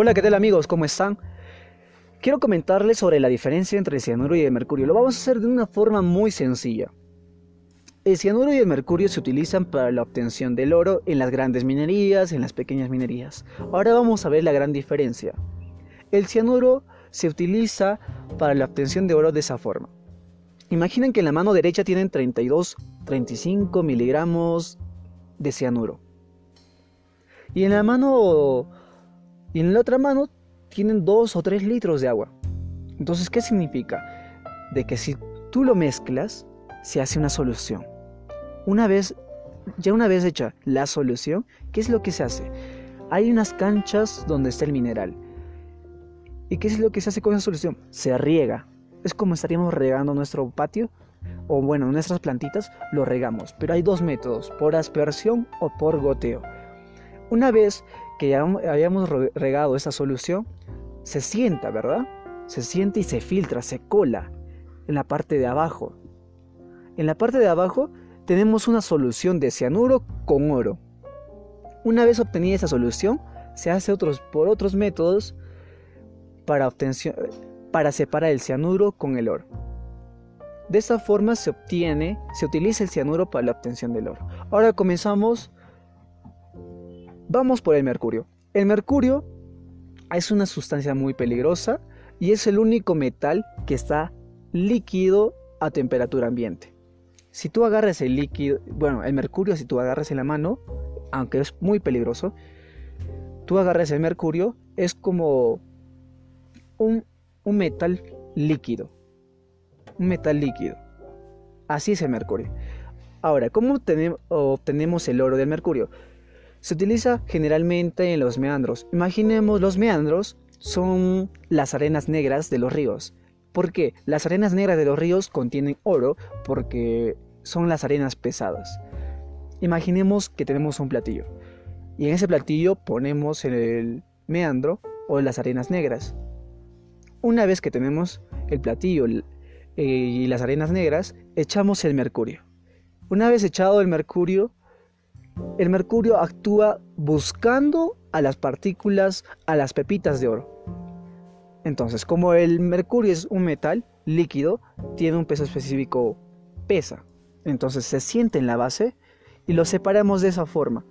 Hola, ¿qué tal amigos? ¿Cómo están? Quiero comentarles sobre la diferencia entre el cianuro y el mercurio. Lo vamos a hacer de una forma muy sencilla. El cianuro y el mercurio se utilizan para la obtención del oro en las grandes minerías, en las pequeñas minerías. Ahora vamos a ver la gran diferencia. El cianuro se utiliza para la obtención de oro de esa forma. Imaginen que en la mano derecha tienen 32, 35 miligramos de cianuro. Y en la mano y en la otra mano tienen 2 o 3 litros de agua. Entonces, ¿qué significa? De que si tú lo mezclas, se hace una solución. Una vez, ya una vez hecha la solución, ¿qué es lo que se hace? Hay unas canchas donde está el mineral. ¿Y qué es lo que se hace con esa solución? Se riega. Es como estaríamos regando nuestro patio o bueno, nuestras plantitas lo regamos, pero hay dos métodos, por aspersión o por goteo. Una vez que ya habíamos regado esa solución, se sienta, ¿verdad? Se siente y se filtra, se cola en la parte de abajo. En la parte de abajo tenemos una solución de cianuro con oro. Una vez obtenida esa solución, se hace otros, por otros métodos para, para separar el cianuro con el oro. De esta forma se obtiene, se utiliza el cianuro para la obtención del oro. Ahora comenzamos. Vamos por el mercurio. El mercurio es una sustancia muy peligrosa y es el único metal que está líquido a temperatura ambiente. Si tú agarras el líquido, bueno, el mercurio, si tú agarras en la mano, aunque es muy peligroso, tú agarras el mercurio, es como un, un metal líquido un metal líquido. Así es el mercurio. Ahora, ¿cómo obtenemos el oro del mercurio? Se utiliza generalmente en los meandros. Imaginemos los meandros son las arenas negras de los ríos. ¿Por qué? Las arenas negras de los ríos contienen oro porque son las arenas pesadas. Imaginemos que tenemos un platillo y en ese platillo ponemos el meandro o las arenas negras. Una vez que tenemos el platillo, eh, y las arenas negras, echamos el mercurio. Una vez echado el mercurio, el mercurio actúa buscando a las partículas, a las pepitas de oro. Entonces, como el mercurio es un metal líquido, tiene un peso específico, pesa. Entonces se siente en la base y lo separamos de esa forma.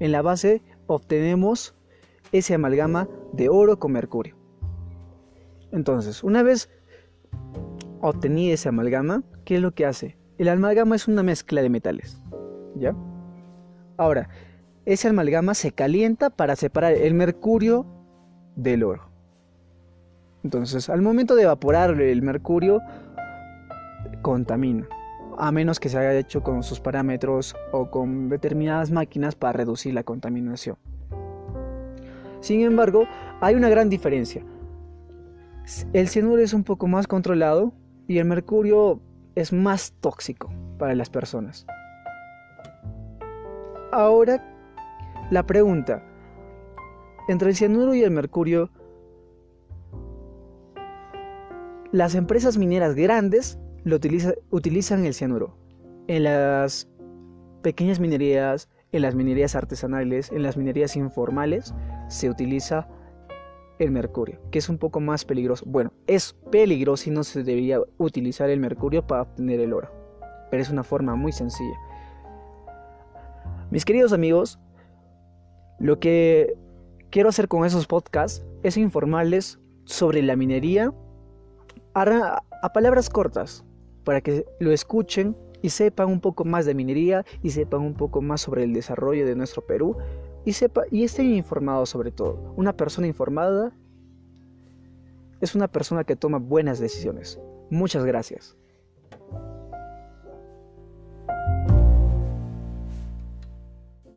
En la base obtenemos ese amalgama de oro con mercurio. Entonces, una vez obtenida ese amalgama, ¿qué es lo que hace? El amalgama es una mezcla de metales. ¿Ya? Ahora, ese amalgama se calienta para separar el mercurio del oro. Entonces, al momento de evaporar el mercurio, contamina. A menos que se haya hecho con sus parámetros o con determinadas máquinas para reducir la contaminación. Sin embargo, hay una gran diferencia. El cianuro es un poco más controlado y el mercurio es más tóxico para las personas. Ahora, la pregunta, entre el cianuro y el mercurio, las empresas mineras grandes lo utilizan el cianuro. En las pequeñas minerías, en las minerías artesanales, en las minerías informales, se utiliza el mercurio, que es un poco más peligroso. Bueno, es peligroso y no se debería utilizar el mercurio para obtener el oro, pero es una forma muy sencilla. Mis queridos amigos, lo que quiero hacer con esos podcasts es informarles sobre la minería a, palabras cortas, para que lo escuchen y sepan un poco más de minería y sepan un poco más sobre el desarrollo de nuestro Perú y, sepa, y estén informados sobre todo. Una persona informada es una persona que toma buenas decisiones. Muchas gracias.